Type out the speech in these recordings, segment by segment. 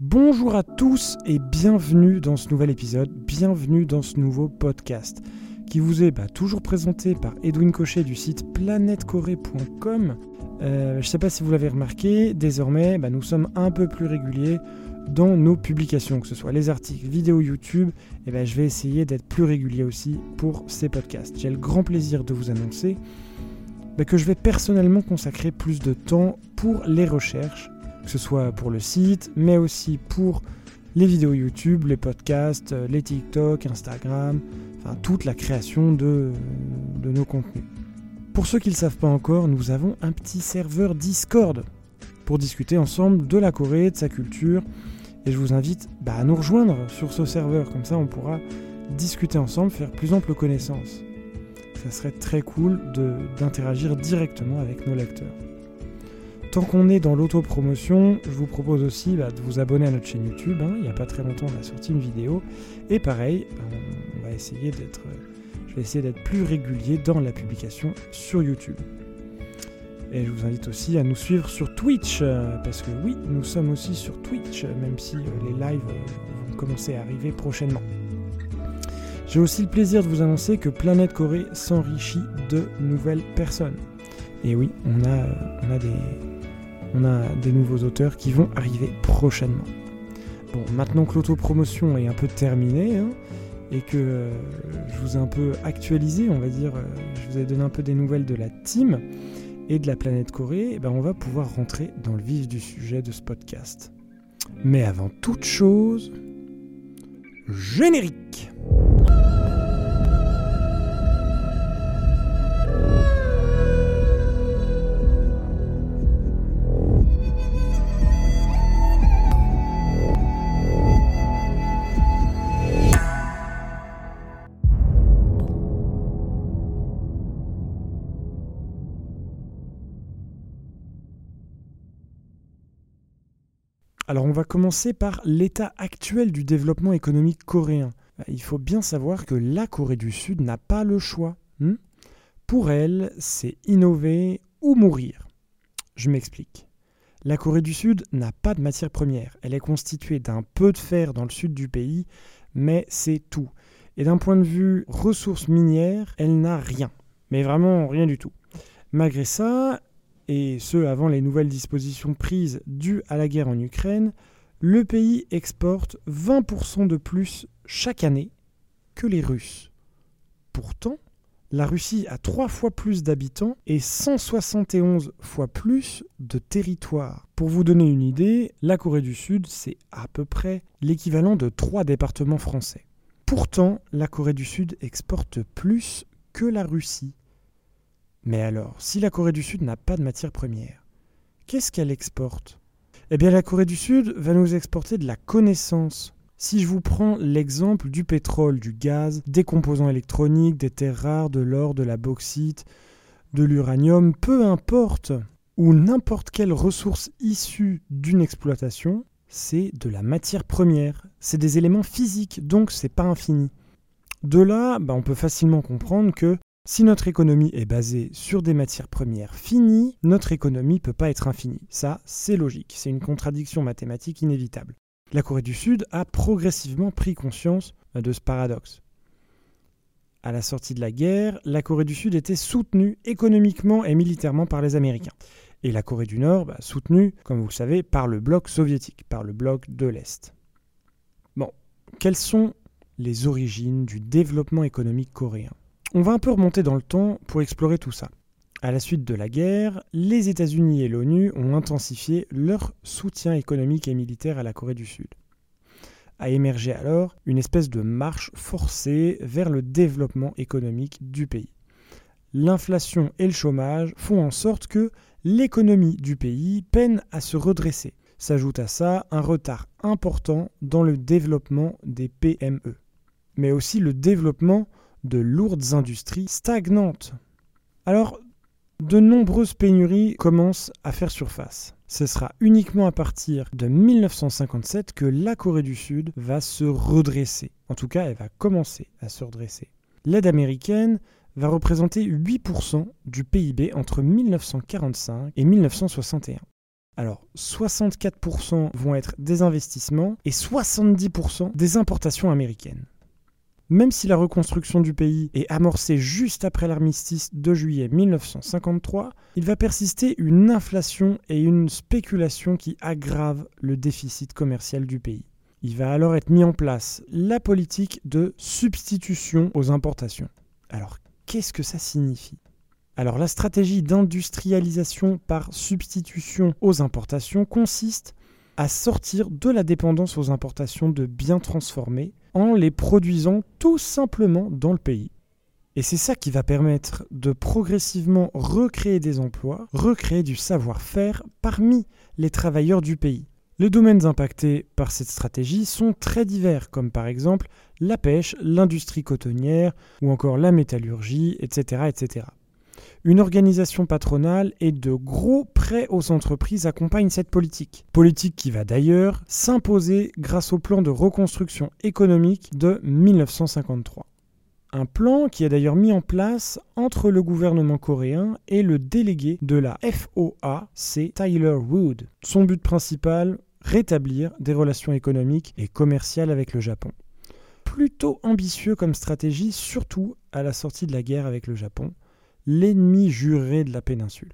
Bonjour à tous et bienvenue dans ce nouvel épisode, bienvenue dans ce nouveau podcast qui vous est bah, toujours présenté par Edwin Cochet du site planetcorée.com. Euh, je ne sais pas si vous l'avez remarqué, désormais bah, nous sommes un peu plus réguliers dans nos publications, que ce soit les articles, vidéos YouTube, et ben, je vais essayer d'être plus régulier aussi pour ces podcasts. J'ai le grand plaisir de vous annoncer bah, que je vais personnellement consacrer plus de temps pour les recherches que ce soit pour le site, mais aussi pour les vidéos YouTube, les podcasts, euh, les TikTok, Instagram, enfin toute la création de, nos contenus. Pour ceux qui ne le savent pas encore, nous avons un petit serveur Discord pour discuter ensemble de la Corée, de sa culture, et je vous invite bah, à nous rejoindre sur ce serveur, comme ça on pourra discuter ensemble, faire plus ample connaissance. Ça serait très cool d'interagir directement avec nos lecteurs. Tant qu'on est dans l'autopromotion, je vous propose aussi bah, de vous abonner à notre chaîne YouTube. Hein. Il n'y a pas très longtemps, on a sorti une vidéo. Et pareil, on va essayer d'être, je vais essayer d'être plus régulier dans la publication sur YouTube. Et je vous invite aussi à nous suivre sur Twitch, euh, parce que oui, nous sommes aussi sur Twitch, même si euh, les lives euh, vont commencer à arriver prochainement. J'ai aussi le plaisir de vous annoncer que Planète Corée s'enrichit de nouvelles personnes. Et oui, on a, on a des, on a des nouveaux auteurs qui vont arriver prochainement. Bon, maintenant que l'autopromotion est un peu terminée, hein, et que euh, je vous ai un peu actualisé, on va dire, euh, je vous ai donné un peu des nouvelles de la team et de la planète Corée, eh ben on va pouvoir rentrer dans le vif du sujet de ce podcast. Mais avant toute chose, générique Alors on va commencer par l'état actuel du développement économique coréen. Il faut bien savoir que la Corée du Sud n'a pas le choix. Hmm? Pour elle, c'est innover ou mourir. Je m'explique. La Corée du Sud n'a pas de matière première. Elle est constituée d'un peu de fer dans le sud du pays, mais c'est tout. Et d'un point de vue ressources minières, elle n'a rien. Mais vraiment rien du tout. Malgré ça, et ce avant les nouvelles dispositions prises dues à la guerre en Ukraine, le pays exporte 20% de plus chaque année que les Russes. Pourtant, la Russie a trois fois plus d'habitants et 171 fois plus de territoire. Pour vous donner une idée, la Corée du Sud, c'est à peu près l'équivalent de trois départements français. Pourtant, la Corée du Sud exporte plus que la Russie. Mais alors, si la Corée du Sud n'a pas de matière première, qu'est-ce qu'elle exporte? Eh bien, la Corée du Sud va nous exporter de la connaissance. Si je vous prends l'exemple du pétrole, du gaz, des composants électroniques, des terres rares, de l'or, de la bauxite, de l'uranium, peu importe, ou n'importe quelle ressource issue d'une exploitation, c'est de la matière première. C'est des éléments physiques, donc c'est pas infini. De là, bah, on peut facilement comprendre que si notre économie est basée sur des matières premières finies, notre économie ne peut pas être infinie. Ça, c'est logique, c'est une contradiction mathématique inévitable. La Corée du Sud a progressivement pris conscience de ce paradoxe. À la sortie de la guerre, la Corée du Sud était soutenue économiquement et militairement par les Américains. Et la Corée du Nord, bah, soutenue, comme vous le savez, par le bloc soviétique, par le bloc de l'Est. Bon, quelles sont les origines du développement économique coréen? On va un peu remonter dans le temps pour explorer tout ça. À la suite de la guerre, les États-Unis et l'ONU ont intensifié leur soutien économique et militaire à la Corée du Sud. A émergé alors une espèce de marche forcée vers le développement économique du pays. L'inflation et le chômage font en sorte que l'économie du pays peine à se redresser. S'ajoute à ça un retard important dans le développement des PME, mais aussi le développement de lourdes industries stagnantes. Alors, de nombreuses pénuries commencent à faire surface. Ce sera uniquement à partir de 1957 que la Corée du Sud va se redresser. En tout cas, elle va commencer à se redresser. L'aide américaine va représenter 8% du PIB entre 1945 et 1961. Alors 64% vont être des investissements et 70% des importations américaines. Même si la reconstruction du pays est amorcée juste après l'armistice de juillet 1953, il va persister une inflation et une spéculation qui aggravent le déficit commercial du pays. Il va alors être mis en place la politique de substitution aux importations. Alors qu'est-ce que ça signifie? Alors la stratégie d'industrialisation par substitution aux importations consiste à sortir de la dépendance aux importations de biens transformés en les produisant tout simplement dans le pays. Et c'est ça qui va permettre de progressivement recréer des emplois, recréer du savoir-faire parmi les travailleurs du pays. Les domaines impactés par cette stratégie sont très divers, comme par exemple la pêche, l'industrie cotonnière ou encore la métallurgie, etc. etc. Une organisation patronale et de gros prêts aux entreprises accompagnent cette politique. Politique qui va d'ailleurs s'imposer grâce au plan de reconstruction économique de 1953. Un plan qui est d'ailleurs mis en place entre le gouvernement coréen et le délégué de la FOA, c'est Tyler Wood. Son but principal, rétablir des relations économiques et commerciales avec le Japon. Plutôt ambitieux comme stratégie, surtout à la sortie de la guerre avec le Japon, l'ennemi juré de la péninsule.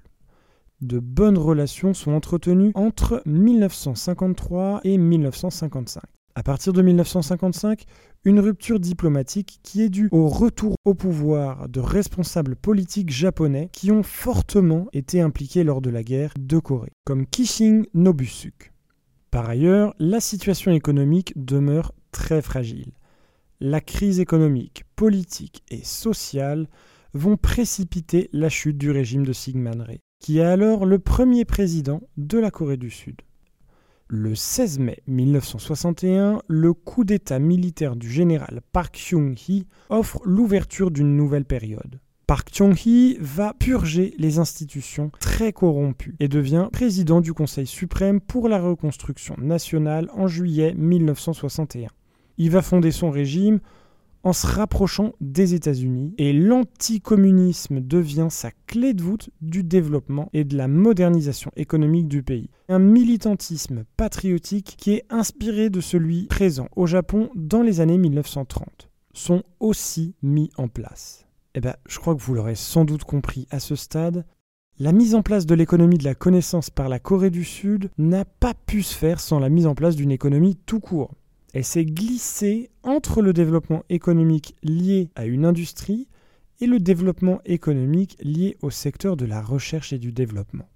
De bonnes relations sont entretenues entre 1953 et 1955. À partir de 1955, une rupture diplomatique qui est due au retour au pouvoir de responsables politiques japonais qui ont fortement été impliqués lors de la guerre de Corée, comme Kishing Nobusuk. Par ailleurs, la situation économique demeure très fragile. La crise économique, politique et sociale vont précipiter la chute du régime de Syngman Rhee, qui est alors le premier président de la Corée du Sud. Le 16 mai 1961, le coup d'État militaire du général Park Chung-hee offre l'ouverture d'une nouvelle période. Park Chung-hee va purger les institutions très corrompues et devient président du Conseil suprême pour la reconstruction nationale en juillet 1961. Il va fonder son régime en se rapprochant des États-Unis et l'anticommunisme devient sa clé de voûte du développement et de la modernisation économique du pays. Un militantisme patriotique qui est inspiré de celui présent au Japon dans les années 1930 sont aussi mis en place. Eh bien, je crois que vous l'aurez sans doute compris à ce stade, la mise en place de l'économie de la connaissance par la Corée du Sud n'a pas pu se faire sans la mise en place d'une économie tout court. Elle s'est glissée entre le développement économique lié à une industrie et le développement économique lié au secteur de la recherche et du développement.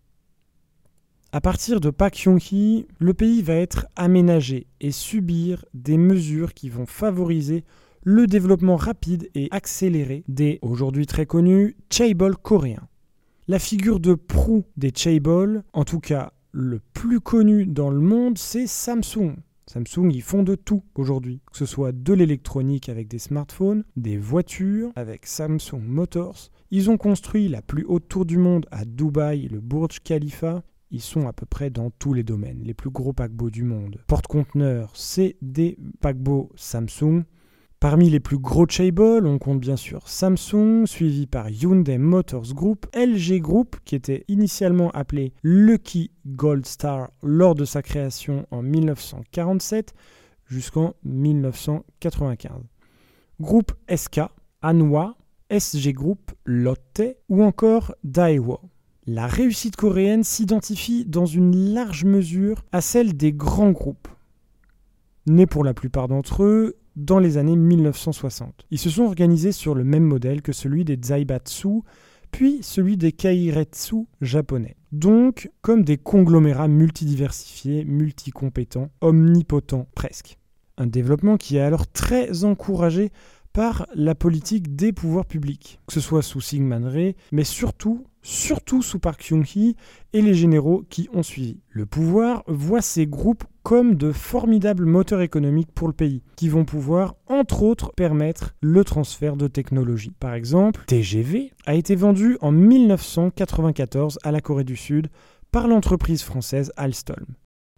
À partir de Pak Yong-hee, le pays va être aménagé et subir des mesures qui vont favoriser le développement rapide et accéléré des, aujourd'hui très connus, chaebol coréens. La figure de proue des chaebol, en tout cas le plus connu dans le monde, c'est Samsung. Samsung, ils font de tout aujourd'hui, que ce soit de l'électronique avec des smartphones, des voitures avec Samsung Motors. Ils ont construit la plus haute tour du monde à Dubaï, le Burj Khalifa. Ils sont à peu près dans tous les domaines, les plus gros paquebots du monde. Porte-conteneurs, c'est des paquebots Samsung. Parmi les plus gros chaebol, on compte bien sûr Samsung, suivi par Hyundai Motors Group, LG Group, qui était initialement appelé Lucky Gold Star lors de sa création en 1947 jusqu'en 1995. Groupe SK, Anwa, SG Group, Lotte ou encore Daewoo. La réussite coréenne s'identifie dans une large mesure à celle des grands groupes. Nés pour la plupart d'entre eux dans les années 1960. Ils se sont organisés sur le même modèle que celui des Zaibatsu, puis celui des Kairetsu japonais. Donc comme des conglomérats multidiversifiés, multicompétents, omnipotents presque. Un développement qui est alors très encouragé la politique des pouvoirs publics, que ce soit sous Syngman Rhee, mais surtout surtout sous Park Chung-hee et les généraux qui ont suivi. Le pouvoir voit ces groupes comme de formidables moteurs économiques pour le pays, qui vont pouvoir, entre autres, permettre le transfert de technologies. Par exemple, TGV a été vendu en 1994 à la Corée du Sud par l'entreprise française Alstom.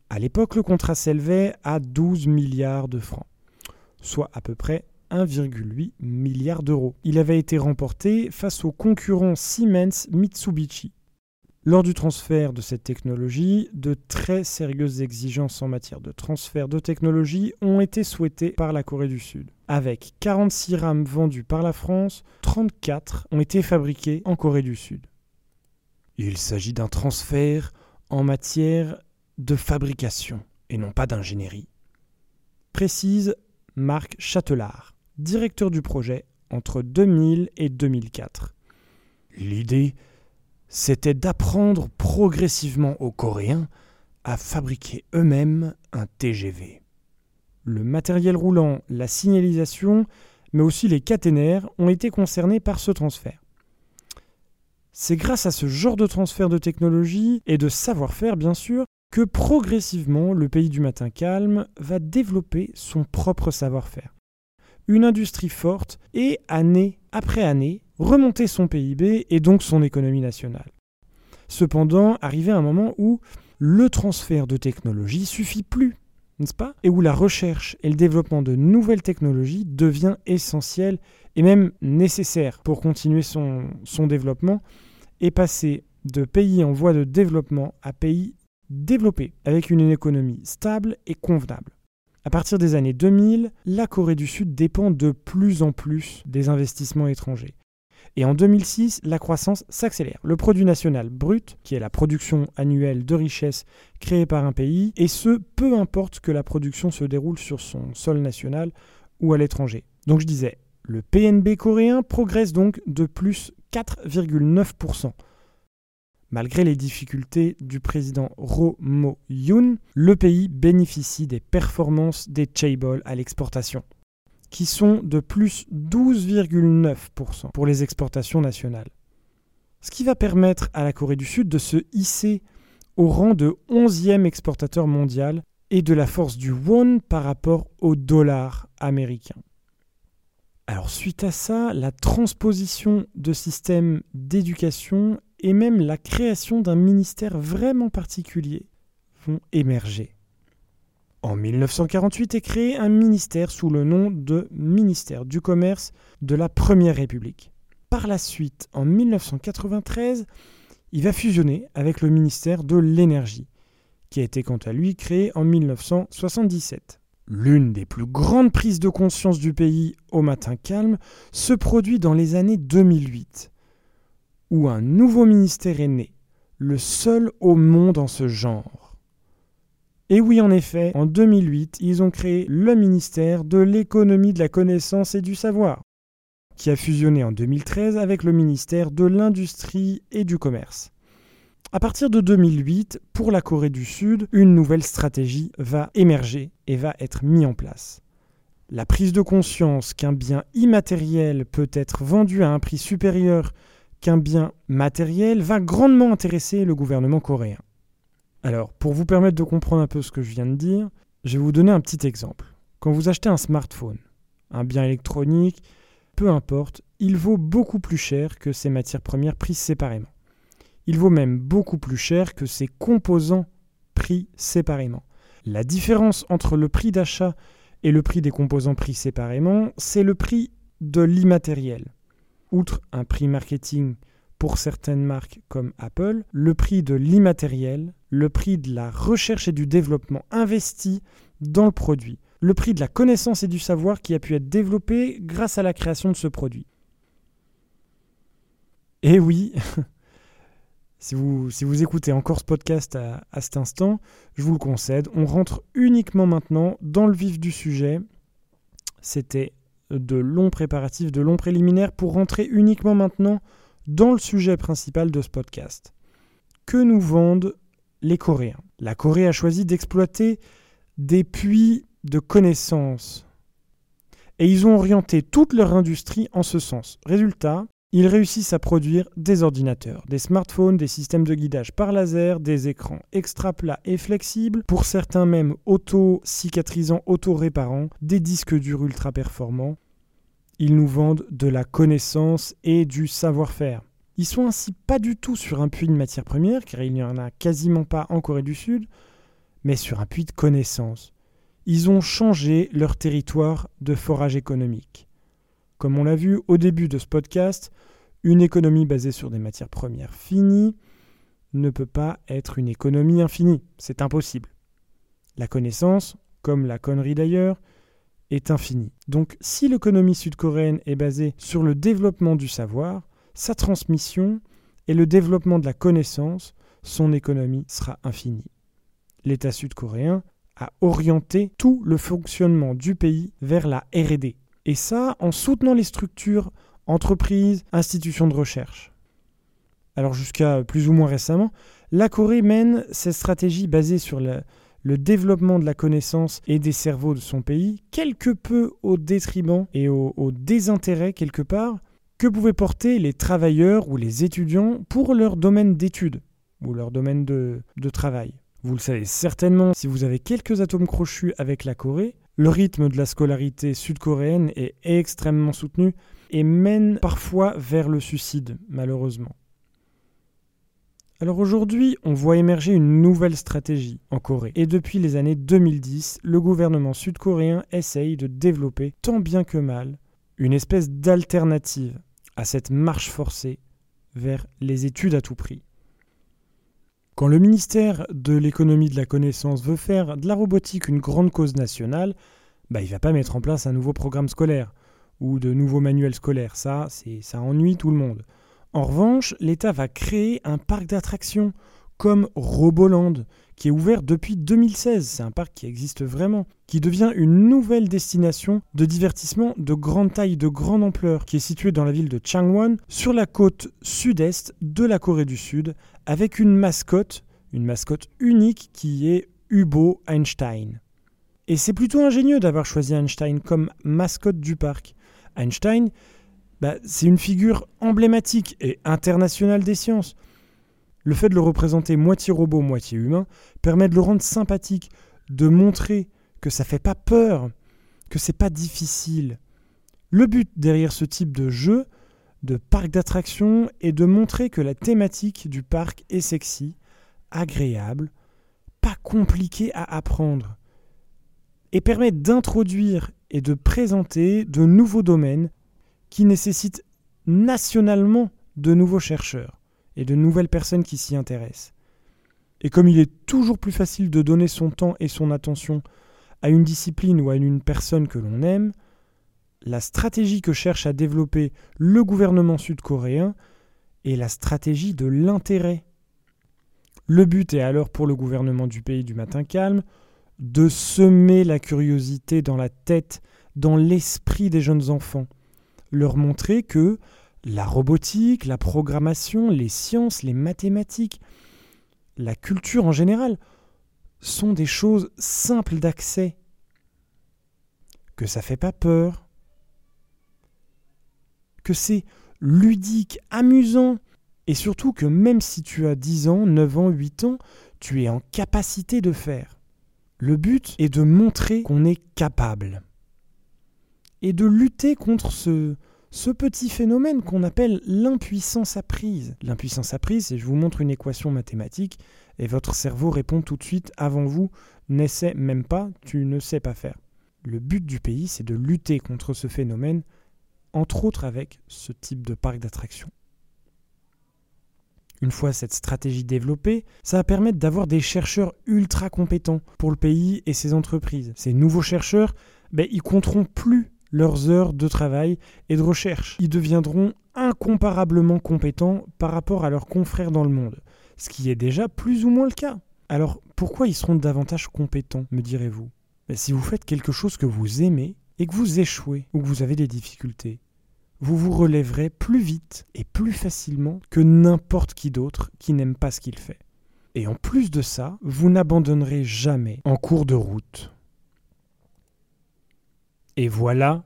À l'époque, le contrat s'élevait à 12 milliards de francs, soit à peu près 1,8 milliard d'euros. Il avait été remporté face au concurrent Siemens Mitsubishi. Lors du transfert de cette technologie, de très sérieuses exigences en matière de transfert de technologie ont été souhaitées par la Corée du Sud. Avec 46 rames vendues par la France, 34 ont été fabriquées en Corée du Sud. Il s'agit d'un transfert en matière de fabrication et non pas d'ingénierie. Précise Marc Châtelard, directeur du projet entre 2000 et 2004. L'idée c'était d'apprendre progressivement aux Coréens à fabriquer eux-mêmes un TGV. Le matériel roulant, la signalisation, mais aussi les caténaires ont été concernés par ce transfert. C'est grâce à ce genre de transfert de technologie et de savoir-faire, bien sûr, que progressivement le pays du matin calme va développer son propre savoir-faire. Une industrie forte et, année après année, remonter son PIB et donc son économie nationale. Cependant, arrivé un moment où le transfert de technologie suffit plus, n'est-ce pas? Et où la recherche et le développement de nouvelles technologies devient essentiel et même nécessaire pour continuer son, son développement et passer de pays en voie de développement à pays développés avec une économie stable et convenable. À partir des années 2000, la Corée du Sud dépend de plus en plus des investissements étrangers. Et en 2006, la croissance s'accélère. Le produit national brut, qui est la production annuelle de richesses créée par un pays, et ce, peu importe que la production se déroule sur son sol national ou à l'étranger. Donc je disais, le PNB coréen progresse donc de plus 4,9%. Malgré les difficultés du président Roh Mo-yoon, le pays bénéficie des performances des chaebol à l'exportation qui sont de plus 12,9% pour les exportations nationales. Ce qui va permettre à la Corée du Sud de se hisser au rang de 11e exportateur mondial et de la force du won par rapport au dollar américain. Alors suite à ça, la transposition de systèmes d'éducation et même la création d'un ministère vraiment particulier vont émerger. En 1948 est créé un ministère sous le nom de ministère du Commerce de la Première République. Par la suite, en 1993, il va fusionner avec le ministère de l'Énergie, qui a été quant à lui créé en 1977. L'une des plus grandes prises de conscience du pays au matin calme se produit dans les années 2008, où un nouveau ministère est né, le seul au monde en ce genre. Et oui, en effet, en 2008, ils ont créé le ministère de l'économie de la connaissance et du savoir, qui a fusionné en 2013 avec le ministère de l'industrie et du commerce. À partir de 2008, pour la Corée du Sud, une nouvelle stratégie va émerger et va être mise en place. La prise de conscience qu'un bien immatériel peut être vendu à un prix supérieur qu'un bien matériel va grandement intéresser le gouvernement coréen. Alors, pour vous permettre de comprendre un peu ce que je viens de dire, je vais vous donner un petit exemple. Quand vous achetez un smartphone, un bien électronique, peu importe, il vaut beaucoup plus cher que ses matières premières prises séparément. Il vaut même beaucoup plus cher que ses composants pris séparément. La différence entre le prix d'achat et le prix des composants pris séparément, c'est le prix de l'immatériel. Outre un prix marketing pour certaines marques comme Apple, le prix de l'immatériel, le prix de la recherche et du développement investi dans le produit, le prix de la connaissance et du savoir qui a pu être développé grâce à la création de ce produit. Et oui, si, vous, si vous écoutez encore ce podcast à, à cet instant, je vous le concède, on rentre uniquement maintenant dans le vif du sujet. C'était de longs préparatifs, de longs préliminaires pour rentrer uniquement maintenant dans le sujet principal de ce podcast. Que nous vendent les Coréens? La Corée a choisi d'exploiter des puits de connaissances. Et ils ont orienté toute leur industrie en ce sens. Résultat, ils réussissent à produire des ordinateurs, des smartphones, des systèmes de guidage par laser, des écrans extra plats et flexibles, pour certains même auto-cicatrisants, auto-réparants, des disques durs ultra performants, ils nous vendent de la connaissance et du savoir-faire. Ils sont ainsi pas du tout sur un puits de matière première, car il n'y en a quasiment pas en Corée du Sud, mais sur un puits de connaissances. Ils ont changé leur territoire de forage économique. Comme on l'a vu au début de ce podcast, une économie basée sur des matières premières finies, ne peut pas être une économie infinie, c'est impossible. La connaissance, comme la connerie d'ailleurs, est infinie. Donc si l'économie sud-coréenne est basée sur le développement du savoir, sa transmission et le développement de la connaissance, son économie sera infinie. L'État sud-coréen a orienté tout le fonctionnement du pays vers la RD. Et ça en soutenant les structures, entreprises, institutions de recherche. Alors jusqu'à plus ou moins récemment, la Corée mène cette stratégie basée sur le développement de la connaissance et des cerveaux de son pays, quelque peu au détriment et au, désintérêt quelque part que pouvaient porter les travailleurs ou les étudiants pour leur domaine d'études ou leur domaine de travail. Vous le savez certainement si vous avez quelques atomes crochus avec la Corée, le rythme de la scolarité sud-coréenne est extrêmement soutenu et mène parfois vers le suicide, malheureusement. Alors aujourd'hui, on voit émerger une nouvelle stratégie en Corée. Et depuis les années 2010, le gouvernement sud-coréen essaye de développer, tant bien que mal, une espèce d'alternative à cette marche forcée vers les études à tout prix. Quand le ministère de l'économie de la connaissance veut faire de la robotique une grande cause nationale, bah, il ne va pas mettre en place un nouveau programme scolaire ou de nouveaux manuels scolaires. Ça, ça ennuie tout le monde. En revanche, l'État va créer un parc d'attractions comme Roboland, qui est ouvert depuis 2016. C'est un parc qui existe vraiment, qui devient une nouvelle destination de divertissement de grande taille, de grande ampleur, qui est située dans la ville de Changwon, sur la côte sud-est de la Corée du Sud, avec une mascotte, une mascotte unique qui est Hubo Einstein. Et c'est plutôt ingénieux d'avoir choisi Einstein comme mascotte du parc. Einstein, bah, c'est une figure emblématique et internationale des sciences. Le fait de le représenter moitié robot, moitié humain, permet de le rendre sympathique, de montrer que ça fait pas peur, que c'est pas difficile. Le but derrière ce type de jeu, de parc d'attractions, est de montrer que la thématique du parc est sexy, agréable, pas compliqué à apprendre, et permet d'introduire et de présenter de nouveaux domaines qui nécessitent nationalement de nouveaux chercheurs et de nouvelles personnes qui s'y intéressent. Et comme il est toujours plus facile de donner son temps et son attention à une discipline ou à une personne que l'on aime, la stratégie que cherche à développer le gouvernement sud-coréen est la stratégie de l'intérêt. Le but est alors pour le gouvernement du pays du matin calme de semer la curiosité dans la tête, dans l'esprit des jeunes enfants, leur montrer que la robotique, la programmation, les sciences, les mathématiques, la culture en général, sont des choses simples d'accès, que ça fait pas peur, que c'est ludique, amusant, et surtout que même si tu as 10 ans, 9 ans, 8 ans, tu es en capacité de faire. Le but est de montrer qu'on est capable. Et de lutter contre ce, ce petit phénomène qu'on appelle l'impuissance apprise. L'impuissance apprise, c'est je vous montre une équation mathématique et votre cerveau répond tout de suite avant vous, n'essaie même pas, tu ne sais pas faire. Le but du pays, c'est de lutter contre ce phénomène, entre autres avec ce type de parc d'attractions. Une fois cette stratégie développée, ça va permettre d'avoir des chercheurs ultra compétents pour le pays et ses entreprises. Ces nouveaux chercheurs, ben, ils compteront plus leurs heures de travail et de recherche. Ils deviendront incomparablement compétents par rapport à leurs confrères dans le monde, ce qui est déjà plus ou moins le cas. Alors pourquoi ils seront davantage compétents, me direz-vous? Ben, Si vous faites quelque chose que vous aimez et que vous échouez ou que vous avez des difficultés, vous vous relèverez plus vite et plus facilement que n'importe qui d'autre qui n'aime pas ce qu'il fait. Et en plus de ça, vous n'abandonnerez jamais en cours de route. Et voilà,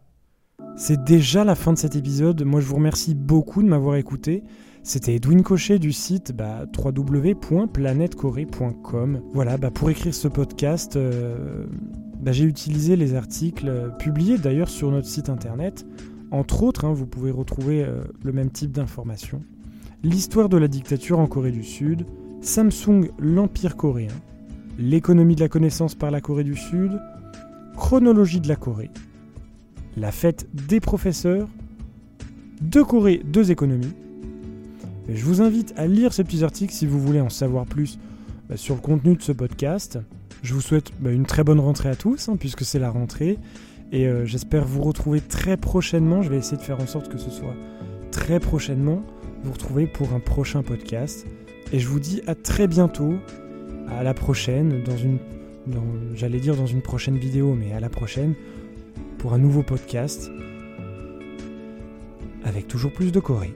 c'est déjà la fin de cet épisode. Moi, je vous remercie beaucoup de m'avoir écouté. C'était Edwin Cochet du site bah, www.planetcorée.com. Voilà, bah, pour écrire ce podcast, euh, bah, j'ai utilisé les articles euh, publiés d'ailleurs sur notre site internet. Entre autres, hein, vous pouvez retrouver euh, le même type d'informations. L'histoire de la dictature en Corée du Sud, Samsung, l'Empire coréen, l'économie de la connaissance par la Corée du Sud, chronologie de la Corée, la fête des professeurs, deux Corées, deux économies, Je vous invite à lire ces petits articles si vous voulez en savoir plus bah, sur le contenu de ce podcast. Je vous souhaite bah, une très bonne rentrée à tous, hein, puisque c'est la rentrée. Et euh, j'espère vous retrouver très prochainement. Je vais essayer de faire en sorte que ce soit très prochainement. Vous retrouver pour un prochain podcast. Et je vous dis à très bientôt. À la prochaine, dans une. J'allais dire dans une prochaine vidéo, mais à la prochaine pour un nouveau podcast avec toujours plus de Corée.